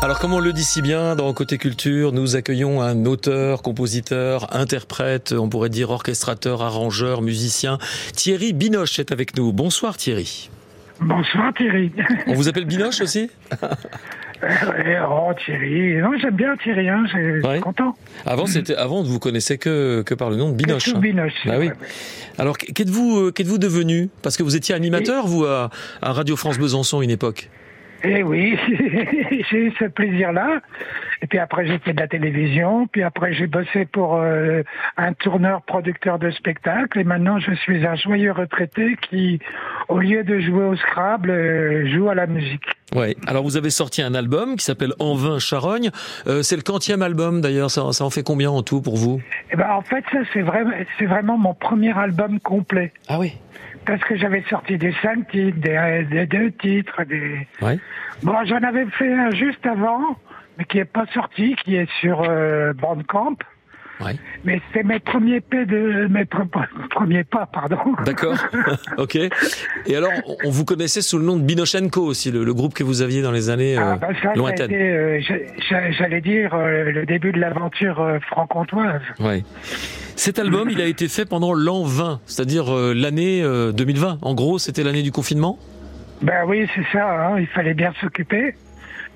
Alors comme on le dit si bien dans Côté Culture, nous accueillons un auteur, compositeur, interprète, on pourrait dire orchestrateur, arrangeur, musicien. Thierry Binoche est avec nous. Bonsoir Thierry. Bonsoir Thierry. On vous appelle Binoche aussi Oh Thierry, non j'aime bien Thierry, hein, je suis content. Avant c'était, avant vous connaissez que que par le nom de Binoche. Hein. Binoche. Bah oui. Alors qu'êtes-vous euh, qu'êtes-vous devenu? Parce que vous étiez animateur vous à, à Radio France Besançon une époque. Eh oui, j'ai eu ce plaisir-là. Et puis après, j'ai de la télévision. Puis après, j'ai bossé pour euh, un tourneur producteur de spectacles. Et maintenant, je suis un joyeux retraité qui, au lieu de jouer au Scrabble, euh, joue à la musique. Ouais. Alors, vous avez sorti un album qui s'appelle En vin charogne. Euh, c'est le quantième album d'ailleurs. Ça, ça, en fait combien en tout pour vous? Eh ben, en fait, ça c'est vraiment, c'est vraiment mon premier album complet. Ah oui parce que j'avais sorti des cinq titres, des, deux titres, des. Ouais. Bon, j'en avais fait un juste avant, mais qui est pas sorti, qui est sur euh, Bandcamp. Ouais. Mais c'est mes premiers pas de mes premiers pas, pardon. D'accord. ok. Et alors, on vous connaissait sous le nom de Binochenko aussi, le, groupe que vous aviez dans les années euh, ah, bah ça, lointaines. Euh, J'allais dire euh, le début de l'aventure euh, franc-comtoise. Ouais. Cet album, il a été fait pendant l'an 20, c'est-à-dire euh, l'année 2020. Euh, en gros, c'était l'année du confinement? Ben oui, c'est ça. Hein. il fallait bien s'occuper.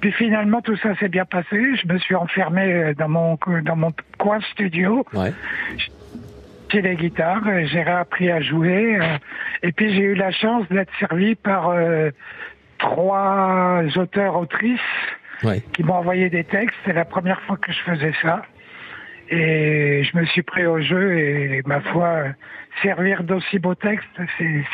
Puis finalement, tout ça s'est bien passé. Je me suis enfermé euh, dans mon, dans mon coin studio. Ouais. J'ai les guitares, j'ai appris à jouer. Et puis j'ai eu la chance d'être servi par trois auteurs-autrices qui m'ont envoyé des textes. C'est la première fois que je faisais ça. Et je me suis pris au jeu et ma foi, servir d'aussi beaux textes,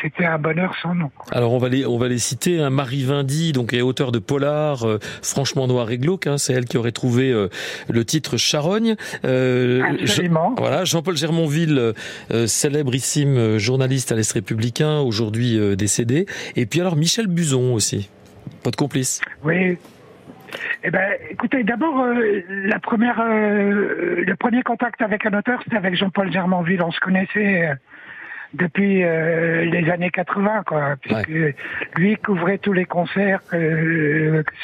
c'était un bonheur sans nom. Alors on va les, on va les citer. Hein. Marie Vindy, donc est auteur de Polar, euh, franchement noir et glauque. Hein, c'est elle qui aurait trouvé euh, le titre Charogne. Euh, Absolument. voilà, Jean-Paul Germonville, euh, célébrissime journaliste à l'Est républicain, aujourd'hui décédé. Et puis alors Michel Buzon aussi, votre complice. Oui, eh ben, écoutez, d'abord, euh, la première, euh, le premier contact avec un auteur, c'était avec Jean-Paul Germainville. On se connaissait euh, depuis les années 80, quoi, puisque lui couvrait tous les concerts,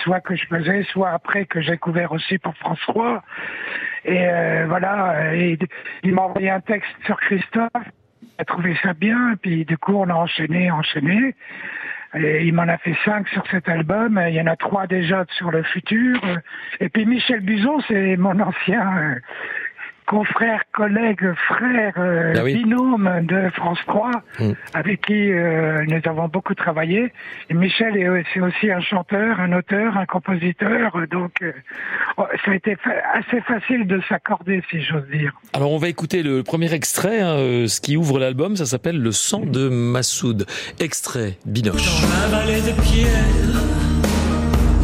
soit que je faisais, soit après que j'ai couvert aussi pour France 3. Et voilà, et, il m'a envoyé un texte sur Christophe. Il a trouvé ça bien, puis du coup, on a enchaîné, enchaîné il m'en a fait cinq sur cet album. Il y en a trois déjà sur le futur. Et puis Michel Buzon, c'est mon ancien euh, confrère, collègue, frère, euh, ah binôme de France 3, mm. avec qui euh, nous avons beaucoup travaillé. Et Michel est, c'est aussi un chanteur, un auteur, un compositeur, donc euh, oh, ça a été assez facile de s'accorder, si j'ose dire. Alors on va écouter le premier extrait, hein, ce qui ouvre l'album, ça s'appelle Le sang de Massoud. Extrait, Binoche. Dans la vallée de pierre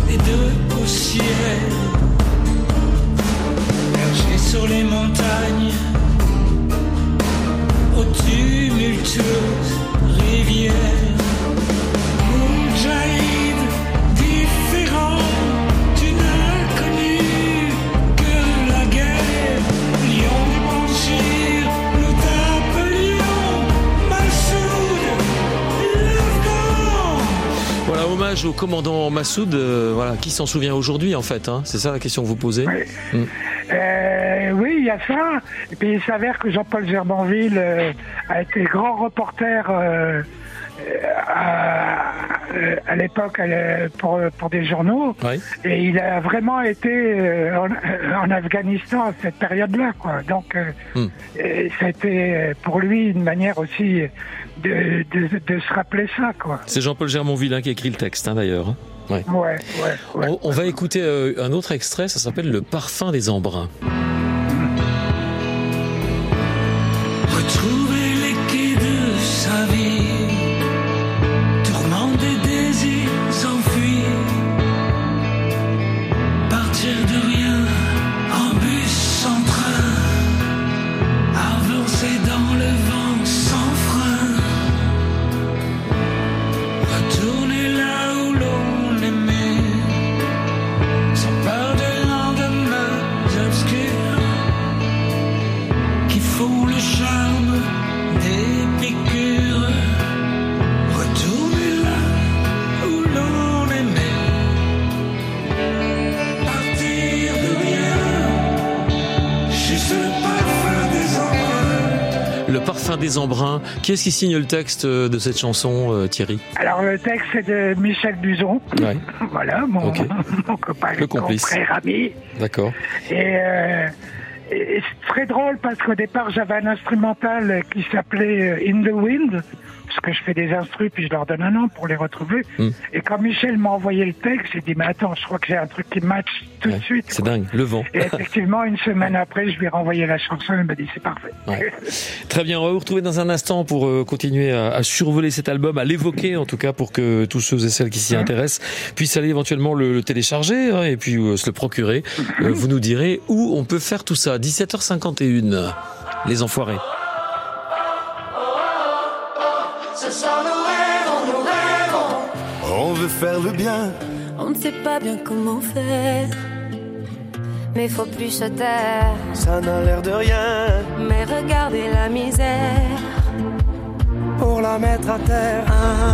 et de poussière sur les montagnes, aux tumultueuses rivières. Au commandant Massoud. Euh, voilà, qui s'en souvient aujourd'hui en fait hein C'est ça la question que vous posez Oui, hmm. euh, oui il y a ça. Et puis il s'avère que Jean-Paul Gerbanville euh, a été grand reporter à, à l'époque pour, pour des journaux. Et il a vraiment été en, Afghanistan à cette période-là. Quoi. Donc, ça a été pour lui une manière aussi de, de, se rappeler ça. quoi. C'est Jean-Paul Germonville hein, qui écrit le texte hein, d'ailleurs. Hein. Ouais. Ouais, ouais, on, va écouter euh, un autre extrait, ça s'appelle Le parfum des embruns. Des embruns. Qui est-ce qui signe le texte euh, de cette chanson, euh, Thierry? Alors le texte c'est de Michel Buzon. Ouais, Voilà, mon, Ok. mon copain, Le complice. mon frère ami. d'accord. Et, euh, et c'est très drôle parce qu'au départ j'avais un instrumental qui s'appelait euh, In the Wind, parce que je fais des instrus puis je leur donne un nom pour les retrouver. Mm. Et quand Michel m'a envoyé le texte, j'ai dit mais attends, je crois que j'ai un truc qui match tout Ouais, de suite. C'est dingue, le vent. Et effectivement, une semaine après, je lui ai renvoyé la chanson, il m'a dit c'est parfait. Ouais. Très bien, on va vous retrouver dans un instant pour euh, continuer à, à survoler cet album, à l'évoquer en tout cas pour que tous ceux et celles qui s'y intéressent puissent aller éventuellement le, le télécharger hein, et puis euh, se le procurer. Euh, vous nous direz où on peut faire tout ça. 17h51, les enfoirés. On veut faire le bien, On ne sait pas bien comment faire. Mais faut plus se taire. ça n'a l'air de rien. Mais regardez la misère. Pour la mettre à terre,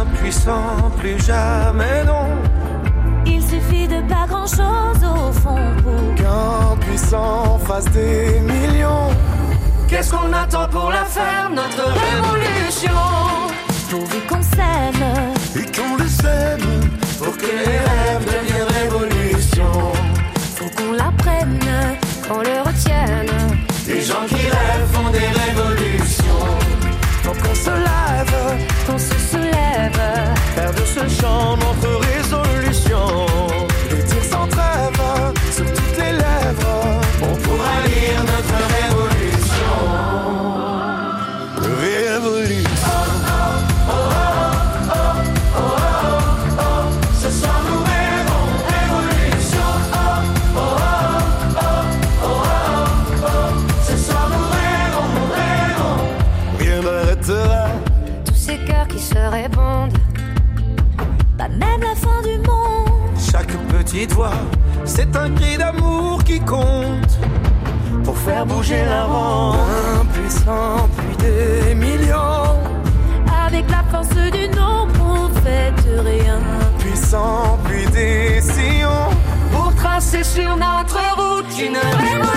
impuissant, plus jamais non. Il suffit de pas grand chose au fond pour Qu'un puissant fasse des millions. Qu'est-ce qu'on attend pour la faire, notre révolution? Pourvu qu'on s'aime. Et qu'on le sème, pour que les rêves deviennent révolution. Faut qu'on l'apprenne, qu'on le retienne. Les gens qui rêvent font des révolutions. Petite voix, c'est un cri d'amour qui compte pour faire bouger la ronde. Impuissant, puis des millions. Avec la force du nombre, on fait rien. Puissant, puis des sillons pour tracer sur notre route une.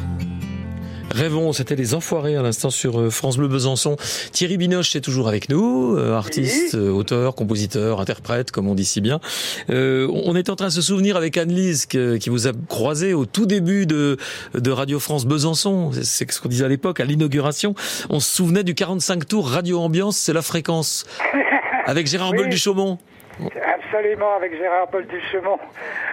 Rêvons, c'était les enfoirés à l'instant sur euh, France Bleu Besançon. Thierry Binoche est toujours avec nous, euh, artiste, euh, auteur, compositeur, interprète, comme on dit si bien. Euh, on est en train de se souvenir avec Anne-Lise qui vous a croisé au tout début de, de Radio France Besançon. C'est- ce qu'on disait à l'époque, à l'inauguration. On se souvenait du 45 tours Radio Ambiance, c'est la fréquence. Avec Gérard Oui. Boll du Chaumont. Absolument, avec Gérard Paul Duchemont.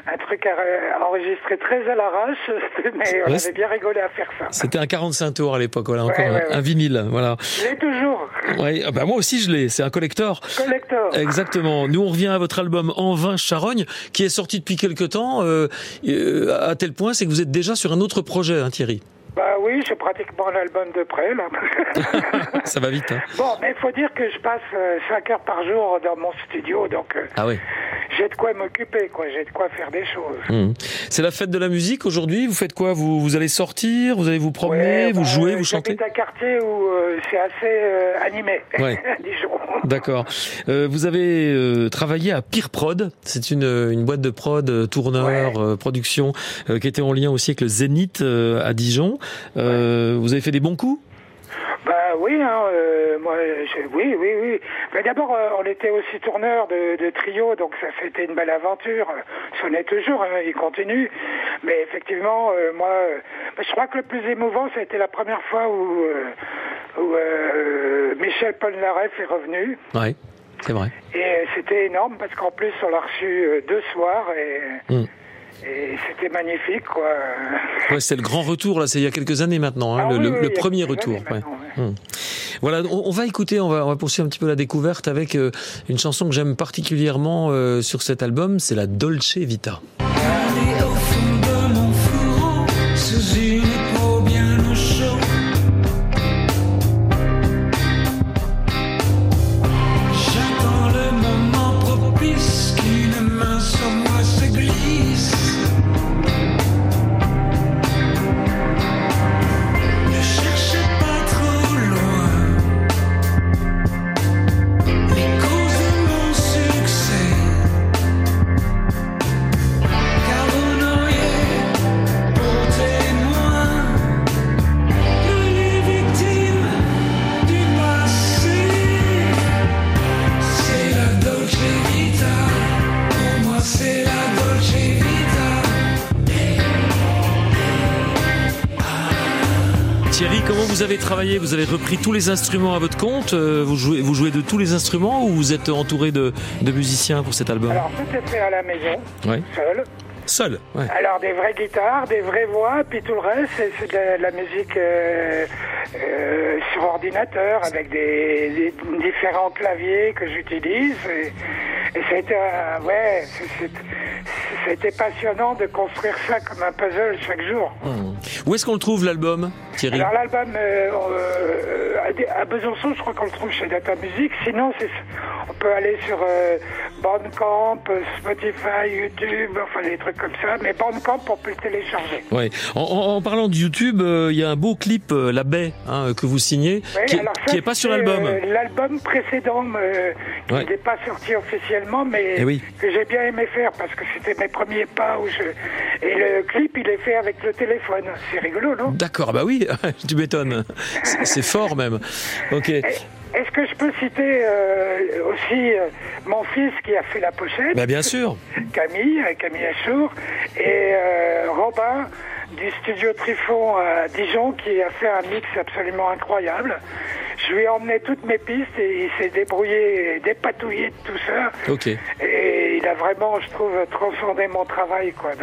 Un truc à- enregistré très à l'arrache, mais on Ouais, avait bien rigolé à faire ça. C'était un 45 tours à l'époque, voilà, Ouais, encore un- ouais, un vinyle, voilà. Je l'ai toujours. Ouais, ah bah moi aussi je l'ai, c'est un collector. Collector. Exactement. Nous, on revient à votre album En vin Charogne, qui est sorti depuis quelque temps, euh, euh, à tel point, c'est que vous êtes déjà sur un autre projet, hein, Thierry. Bah oui, j'ai pratiquement l'album de près, là. Ça va vite. Hein. bon, mais il faut dire que je passe 5 heures par jour dans mon studio, donc euh, ah oui. J'ai de quoi m'occuper, quoi. J'ai de quoi faire des choses. Mmh. C'est la fête de la musique aujourd'hui. Vous faites quoi? Vous, vous allez sortir, vous allez vous promener, Ouais, vous bah, jouez, euh, vous chantez? J'habite un quartier où euh, c'est assez euh, animé, Ouais. D'accord. Euh, vous avez euh, travaillé à Pire Prod. C'est une, une boîte de prod, euh, tourneur, Ouais. euh, production, euh, qui était en lien aussi avec le Zénith euh, à Dijon. Euh, Vous avez fait des bons coups? Bah oui, hein, euh, moi, je- oui, oui, oui. Mais d'abord, euh, on était aussi tourneur de, de trio, donc ça c'était une belle aventure. Ça en est toujours, hein, il continue. Mais effectivement, euh, moi, euh, bah, je crois que le plus émouvant, ça a été la première fois où, euh, où euh, Michel Polnareff est revenu. Ouais, c'est vrai. Et euh, c'était énorme parce qu'en plus, on l'a reçu euh, deux soirs et, Mm. et c'était magnifique, quoi. Ouais, c'est le grand retour là. C'est il y a quelques années maintenant, hein, Ah le, oui, oui, premier retour. ouais. Hum. Voilà, on, va écouter, on va, on va poursuivre un petit peu la découverte avec euh, une chanson que j'aime particulièrement euh, sur cet album, c'est la Dolce Vita. Vous avez travaillé Vous avez repris tous les instruments à votre compte Euh, vous, jouez, vous jouez de tous les instruments ou vous êtes entouré de, de musiciens pour cet album? Alors, tout est fait à la maison, Ouais. seul. Seul ouais. Alors des vraies guitares, des vraies voix, puis tout le reste, c'est de la musique euh, euh, sur ordinateur avec des, des différents claviers que j'utilise. Et, et ça a été, ouais, été passionnant de construire ça comme un puzzle chaque jour. Hum. Où est-ce qu'on le trouve l'album, Thierry Alors l'album euh, euh, à Besançon, je crois qu'on le trouve chez Data Music. Sinon, on peut aller sur euh, Bandcamp, Spotify, YouTube, enfin des trucs comme ça. Mais Bandcamp, on peut le télécharger. Ouais. En, en- en parlant de YouTube, euh, il y a un beau clip, euh, La Baie, hein, que vous signez, qui, alors qui ça, est pas sur l'album. L'album précédent, qui Ouais. n'est pas sorti officiellement, mais Eh oui. que j'ai bien aimé faire parce que c'était mes premiers pas où je. Et le clip, il est fait avec le téléphone. C'est rigolo, non? D'accord, bah oui, tu m'étonnes. C'est fort même. Ok. Et- Est-ce que je peux citer euh, aussi euh, mon fils qui a fait la pochette? Bah bien sûr. Camille, euh, Camille Achour, et euh, Robin du studio Trifon à Dijon qui a fait un mix absolument incroyable. Je lui ai emmené toutes mes pistes et il s'est débrouillé, dépatouillé de tout ça. Ok. Et il a vraiment, je trouve, transcendé mon travail. Quoi.